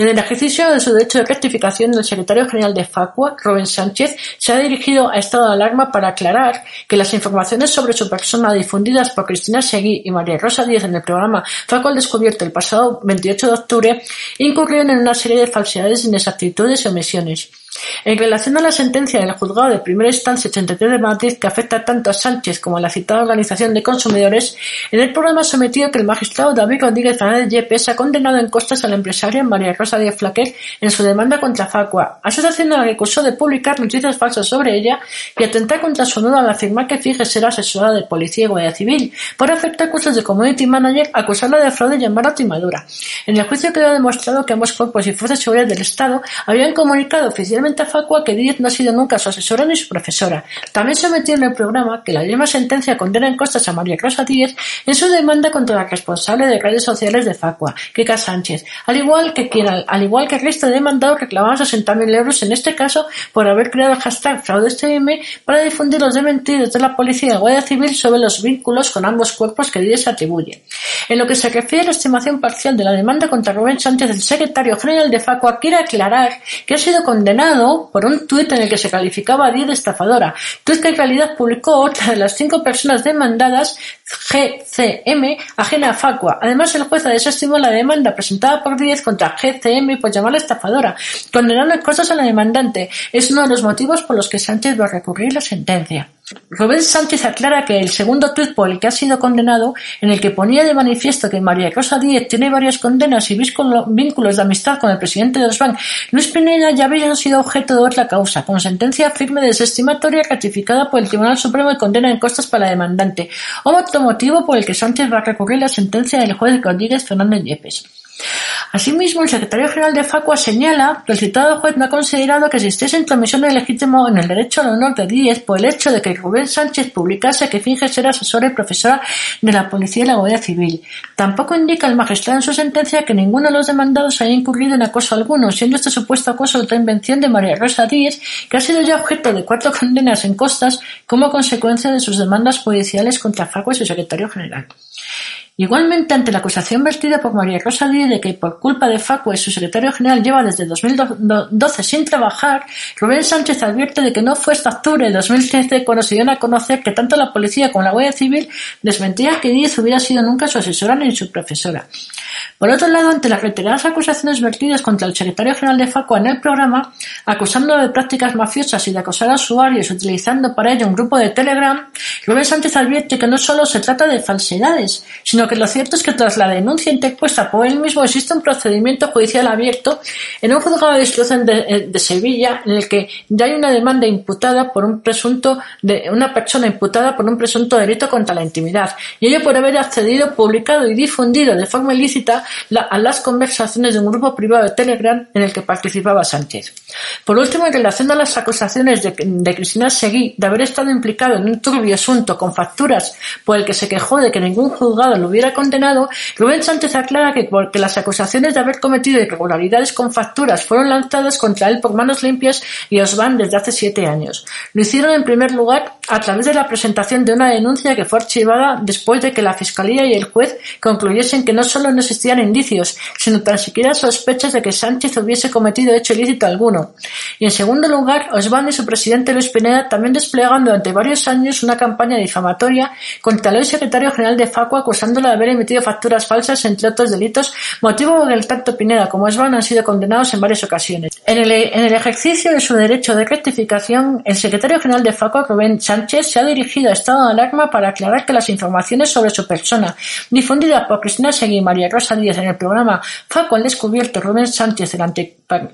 En el ejercicio de su derecho de rectificación, el secretario general de Facua, Rubén Sánchez, se ha dirigido a estado de alarma para aclarar que las informaciones sobre su persona difundidas por Cristina Seguí y María Rosa Díez en el programa Facua al Descubierto el pasado 28 de octubre incurrieron en una serie de falsedades, inexactitudes y omisiones. En relación a la sentencia del Juzgado de Primera Instancia 83 de Madrid que afecta tanto a Sánchez como a la citada Organización de Consumidores, en el programa sometido que el magistrado David Rodríguez Fernández Yepes ha condenado en costas a la empresaria María Rosa Díaz Flaquer en su demanda contra Facua, asociación a la que acusó de publicar noticias falsas sobre ella y atentar contra su honor al afirmar que Fije será asesora de Policía y Guardia Civil, por afectar cursos de Community Manager acusarla de fraude y llamarla timadura. En el juicio quedó demostrado que ambos cuerpos y fuerzas de seguridad del Estado habían comunicado oficialmente a Facua que Díez no ha sido nunca su asesora ni su profesora. También se metió en el programa que la misma sentencia condena en costas a María Rosa Díez en su demanda contra la responsable de redes sociales de Facua, Kika Sánchez, al igual que quien, al, igual que el resto de demandados reclamaban 60.000 euros en este caso por haber creado el hashtag FraudeSTM para difundir los dementidos de la policía y Guardia Civil sobre los vínculos con ambos cuerpos que Díez atribuye. En lo que se refiere a la estimación parcial de la demanda contra Rubén Sánchez, el secretario general de Facua quiere aclarar que ha sido condenado por un tuit en el que se calificaba a Díez de estafadora, tuit que en realidad publicó otra de las cinco personas demandadas, GCM, ajena a Facua. Además, el juez ha desestimó la demanda presentada por Díez contra GCM por llamarla estafadora, condenando cosas a la demandante. Es uno de los motivos por los que Sánchez va a recurrir la sentencia. Rubén Sánchez aclara que el segundo tuit por el que ha sido condenado, en el que ponía de manifiesto que María Rosa Díez tiene varias condenas y vínculos de amistad con el presidente de Osban, Luis Pineda, ya había sido objeto de otra causa, con sentencia firme desestimatoria ratificada por el Tribunal Supremo y condena en costas para la demandante, otro motivo por el que Sánchez va a recurrir la sentencia del juez Rodríguez Fernández Yepes. Asimismo, el secretario general de Facua señala que el citado juez no ha considerado que existiese intromisión ilegítimo en el derecho al honor de Díez por el hecho de que Rubén Sánchez publicase que finge ser asesora y profesora de la Policía y la Guardia Civil. Tampoco indica el magistrado en su sentencia que ninguno de los demandados haya incurrido en acoso alguno, siendo este supuesto acoso otra invención de María Rosa Díez, que ha sido ya objeto de cuatro condenas en costas como consecuencia de sus demandas judiciales contra Facua y su secretario general. Igualmente, ante la acusación vertida por María Rosa Díez de que por culpa de Facua y su secretario general lleva desde 2012 sin trabajar, Rubén Sánchez advierte de que no fue hasta octubre de 2013 cuando se dio a conocer que tanto la policía como la Guardia Civil desmentían que Díez hubiera sido nunca su asesora ni su profesora. Por otro lado, ante las reiteradas acusaciones vertidas contra el secretario general de Facua en el programa, acusándolo de prácticas mafiosas y de acosar a usuarios utilizando para ello un grupo de Telegram, Rubén Sánchez advierte que no solo se trata de falsedades, sino que lo cierto es que tras la denuncia interpuesta por él mismo existe un procedimiento judicial abierto en un juzgado de instrucción de, eh, de Sevilla en el que ya hay una demanda imputada por un presunto de una persona imputada por un presunto delito contra la intimidad, y ello por haber accedido, publicado y difundido de forma ilícita a las conversaciones de un grupo privado de Telegram en el que participaba Sánchez. Por último, en relación a las acusaciones de, Cristina Seguí de haber estado implicado en un turbio asunto con facturas por el que se quejó de que ningún juzgado lo hubiera condenado, Rubén Sánchez aclara que porque las acusaciones de haber cometido irregularidades con facturas fueron lanzadas contra él por manos limpias y os van desde hace siete años. Lo hicieron en primer lugar a través de la presentación de una denuncia que fue archivada después de que la Fiscalía y el juez concluyesen que no solo no existían indicios, sino tan siquiera sospechas de que Sánchez hubiese cometido hecho ilícito alguno. Y en segundo lugar, Osvaldo y su presidente Luis Pineda también desplegan durante varios años una campaña difamatoria contra el secretario general de Facua de haber emitido facturas falsas, entre otros delitos, motivo por el tanto Pineda como Osvaldo han sido condenados en varias ocasiones. En el, ejercicio de su derecho de rectificación, el secretario general de Facua, Rubén Sánchez, se ha dirigido a estado de alarma para aclarar que las informaciones sobre su persona, difundidas por Cristina Seguí y María Rosa Díaz en el programa Facua al descubierto Rubén Sánchez, el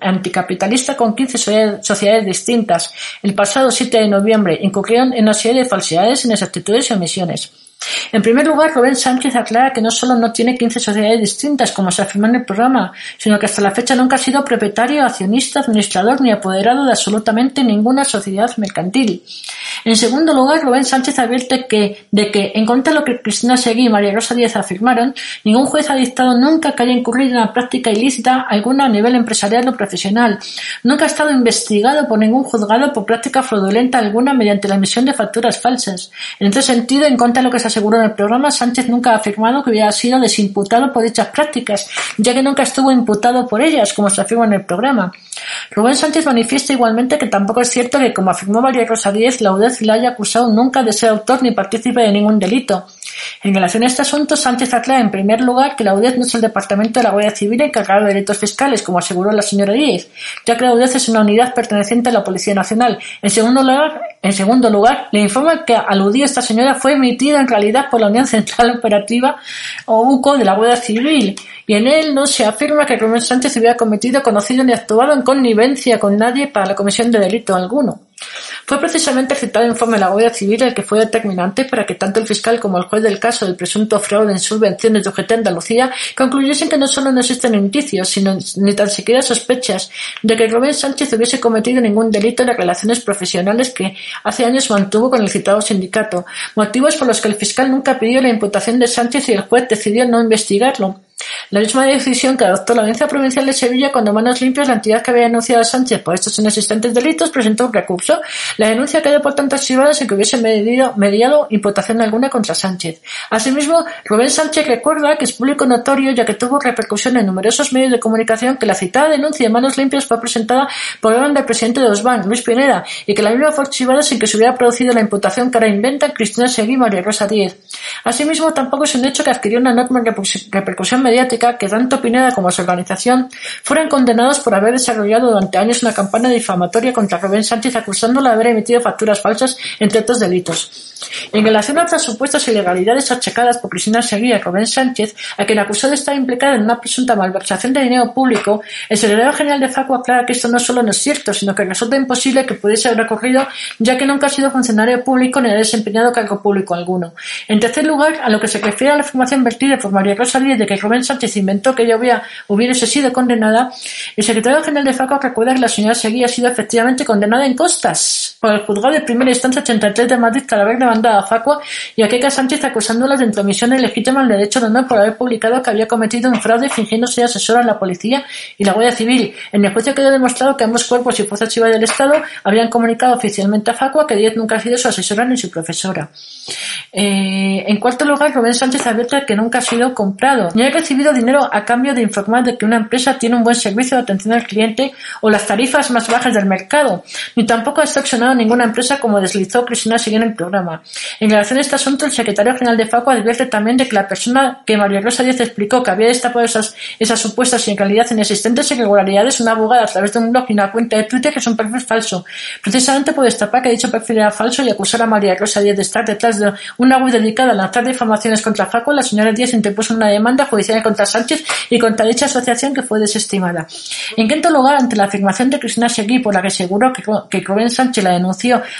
anticapitalista con 15 sociedades distintas, el pasado 7 de noviembre incurrieron en una serie de falsedades, inexactitudes y omisiones. En primer lugar, Rubén Sánchez aclara que no solo no tiene 15 sociedades distintas, como se afirma en el programa, sino que hasta la fecha nunca ha sido propietario, accionista, administrador ni apoderado de absolutamente ninguna sociedad mercantil. En segundo lugar, Rubén Sánchez advierte que, de que, en contra de lo que Cristina Seguí y María Rosa Díaz afirmaron, ningún juez ha dictado nunca que haya incurrido en una práctica ilícita alguna a nivel empresarial o profesional. Nunca ha estado investigado por ningún juzgado por práctica fraudulenta alguna mediante la emisión de facturas falsas. En este sentido, en contra de lo que se aseguró en el programa, Sánchez nunca ha afirmado que hubiera sido desimputado por dichas prácticas, ya que nunca estuvo imputado por ellas, como se afirma en el programa. Rubén Sánchez manifiesta igualmente que tampoco es cierto que, como afirmó María Rosa Díez, la UDEZ la haya acusado nunca de ser autor ni partícipe de ningún delito. En relación a este asunto, Sánchez aclara en primer lugar que la UDEZ no es el departamento de la Guardia Civil encargado de delitos fiscales, como aseguró la señora Díez, ya que la UDEZ es una unidad perteneciente a la Policía Nacional. En segundo lugar, en segundo lugar le informa que aludida esta señora fue emitida en realidad por la Unión Central Operativa o UCO de la Guardia Civil, y en él no se afirma que Rubén Sánchez hubiera cometido, conocido ni actuado en connivencia con nadie para la comisión de delito alguno. Fue precisamente el citado informe de la Guardia Civil el que fue determinante para que tanto el fiscal como el juez del caso del presunto fraude en subvenciones de UGT Andalucía concluyesen que no solo no existen indicios, sino ni tan siquiera sospechas de que Rubén Sánchez hubiese cometido ningún delito en las relaciones profesionales que hace años mantuvo con el citado sindicato, motivos por los que el fiscal nunca pidió la imputación de Sánchez y el juez decidió no investigarlo. La misma decisión que adoptó la Audiencia Provincial de Sevilla cuando Manos Limpias, la entidad que había denunciado a Sánchez por estos inexistentes delitos, presentó un recurso. La denuncia quedó por tanto archivada sin que hubiese mediado imputación alguna contra Sánchez. Asimismo, Rubén Sánchez recuerda que es público notorio, ya que tuvo repercusión en numerosos medios de comunicación, que la citada denuncia de Manos Limpias fue presentada por orden del presidente de Osban, Luis Pineda, y que la misma fue archivada sin que se hubiera producido la imputación que ahora inventan Cristina Seguí y María Rosa Díez. Asimismo, tampoco es un hecho que adquirió una enorme repercusión mediática que tanto Pineda como su organización fueran condenados por haber desarrollado durante años una campaña difamatoria contra Rubén Sánchez acusándolo de haber emitido facturas falsas, entre otros delitos. En relación a otras supuestas ilegalidades achacadas por Cristina Seguí y Rubén Sánchez, a quien acusó de estar implicado en una presunta malversación de dinero público, el secretario general de FACU aclara que esto no solo no es cierto, sino que resulta imposible que pudiese haber ocurrido, ya que nunca ha sido funcionario público ni ha desempeñado cargo público alguno. En tercer lugar, a lo que se refiere a la información vertida por María Rosa Díez de que Rubén Sánchez inventó que ella hubiese sido condenada, el secretario general de FACU recuerda que la señora Seguí ha sido efectivamente condenada en costas el juzgado de primera instancia 83 de Madrid tras haber demandado a Facua y a Keka Sánchez acusándola de intromisión ilegítima al derecho de honor por haber publicado que había cometido un fraude fingiendo ser asesora de la policía y la Guardia Civil. En el juicio quedó demostrado que ambos cuerpos y fuerzas chivas del Estado habían comunicado oficialmente a Facua que Díez nunca ha sido su asesora ni su profesora. Eh, en cuarto lugar, Rubén Sánchez advierte que nunca ha sido comprado ni ha recibido dinero a cambio de informar de que una empresa tiene un buen servicio de atención al cliente o las tarifas más bajas del mercado, ni tampoco ha extorsionado a ninguna empresa como deslizó Cristina Seguí en el programa. En relación a este asunto, el secretario general de FACO advierte también de que la persona que María Rosa Díaz explicó que había destapado esas, esas supuestas y en realidad inexistentes irregularidades, una abogada a través de un blog y una cuenta de Twitter que es un perfil falso, precisamente por destapar que dicho perfil era falso y acusar a María Rosa Díaz de estar detrás de una web dedicada a lanzar difamaciones contra FACO, la señora Díaz interpuso una demanda judicial contra Sánchez y contra dicha asociación que fue desestimada. En quinto lugar, ante la afirmación de Cristina Seguí por la que aseguró que, que Rubén Sánchez la denunció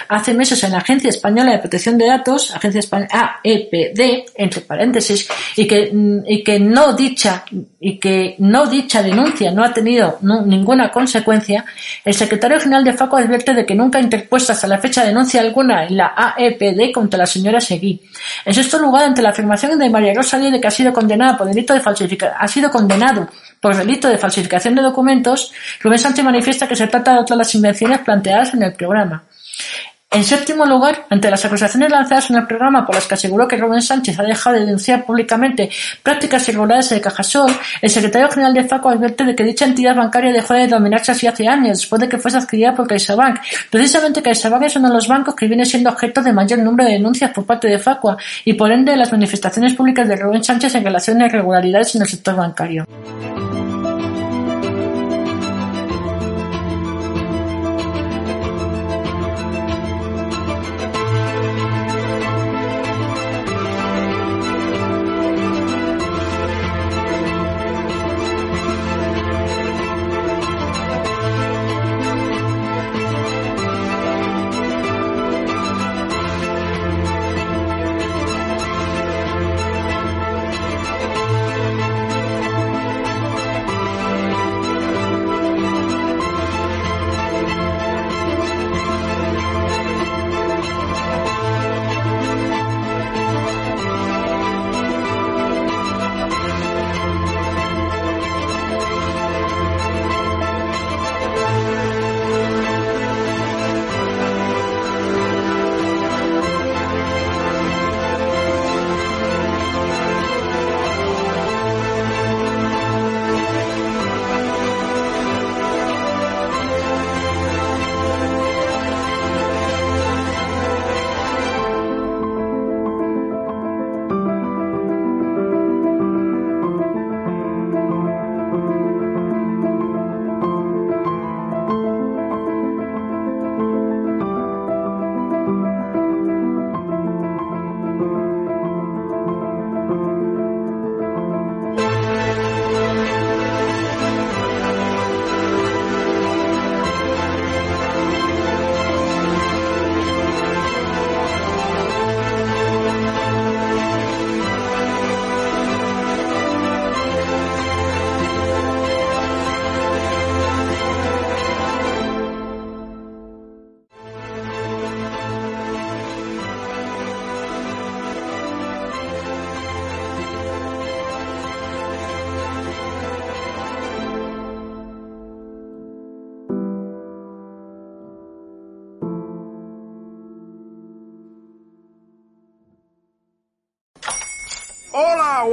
hace meses en la Agencia Española de Protección de Datos, Agencia Española AEPD, entre paréntesis, y que, mm, y que no dicha, y que no dicha denuncia no ha tenido ninguna consecuencia, el secretario general de FACO advierte de que nunca ha interpuesto hasta la fecha denuncia alguna en la AEPD contra la señora Seguí. En sexto lugar, ante la afirmación de María Rosa de que ha sido condenada por delito de falsificación, ha sido condenado por delito de falsificación de documentos, Rubén Sánchez manifiesta que se trata de otras las invenciones planteadas en el programa. En séptimo lugar, ante las acusaciones lanzadas en el programa por las que aseguró que Rubén Sánchez ha dejado de denunciar públicamente prácticas irregulares de Cajasol, el secretario general de FACO advierte de que dicha entidad bancaria dejó de dominarse así hace años, después de que fuese adquirida por CaixaBank. Precisamente CaixaBank es uno de los bancos que viene siendo objeto de mayor número de denuncias por parte de FACO y por ende de las manifestaciones públicas de Rubén Sánchez en relación a irregularidades en el sector bancario.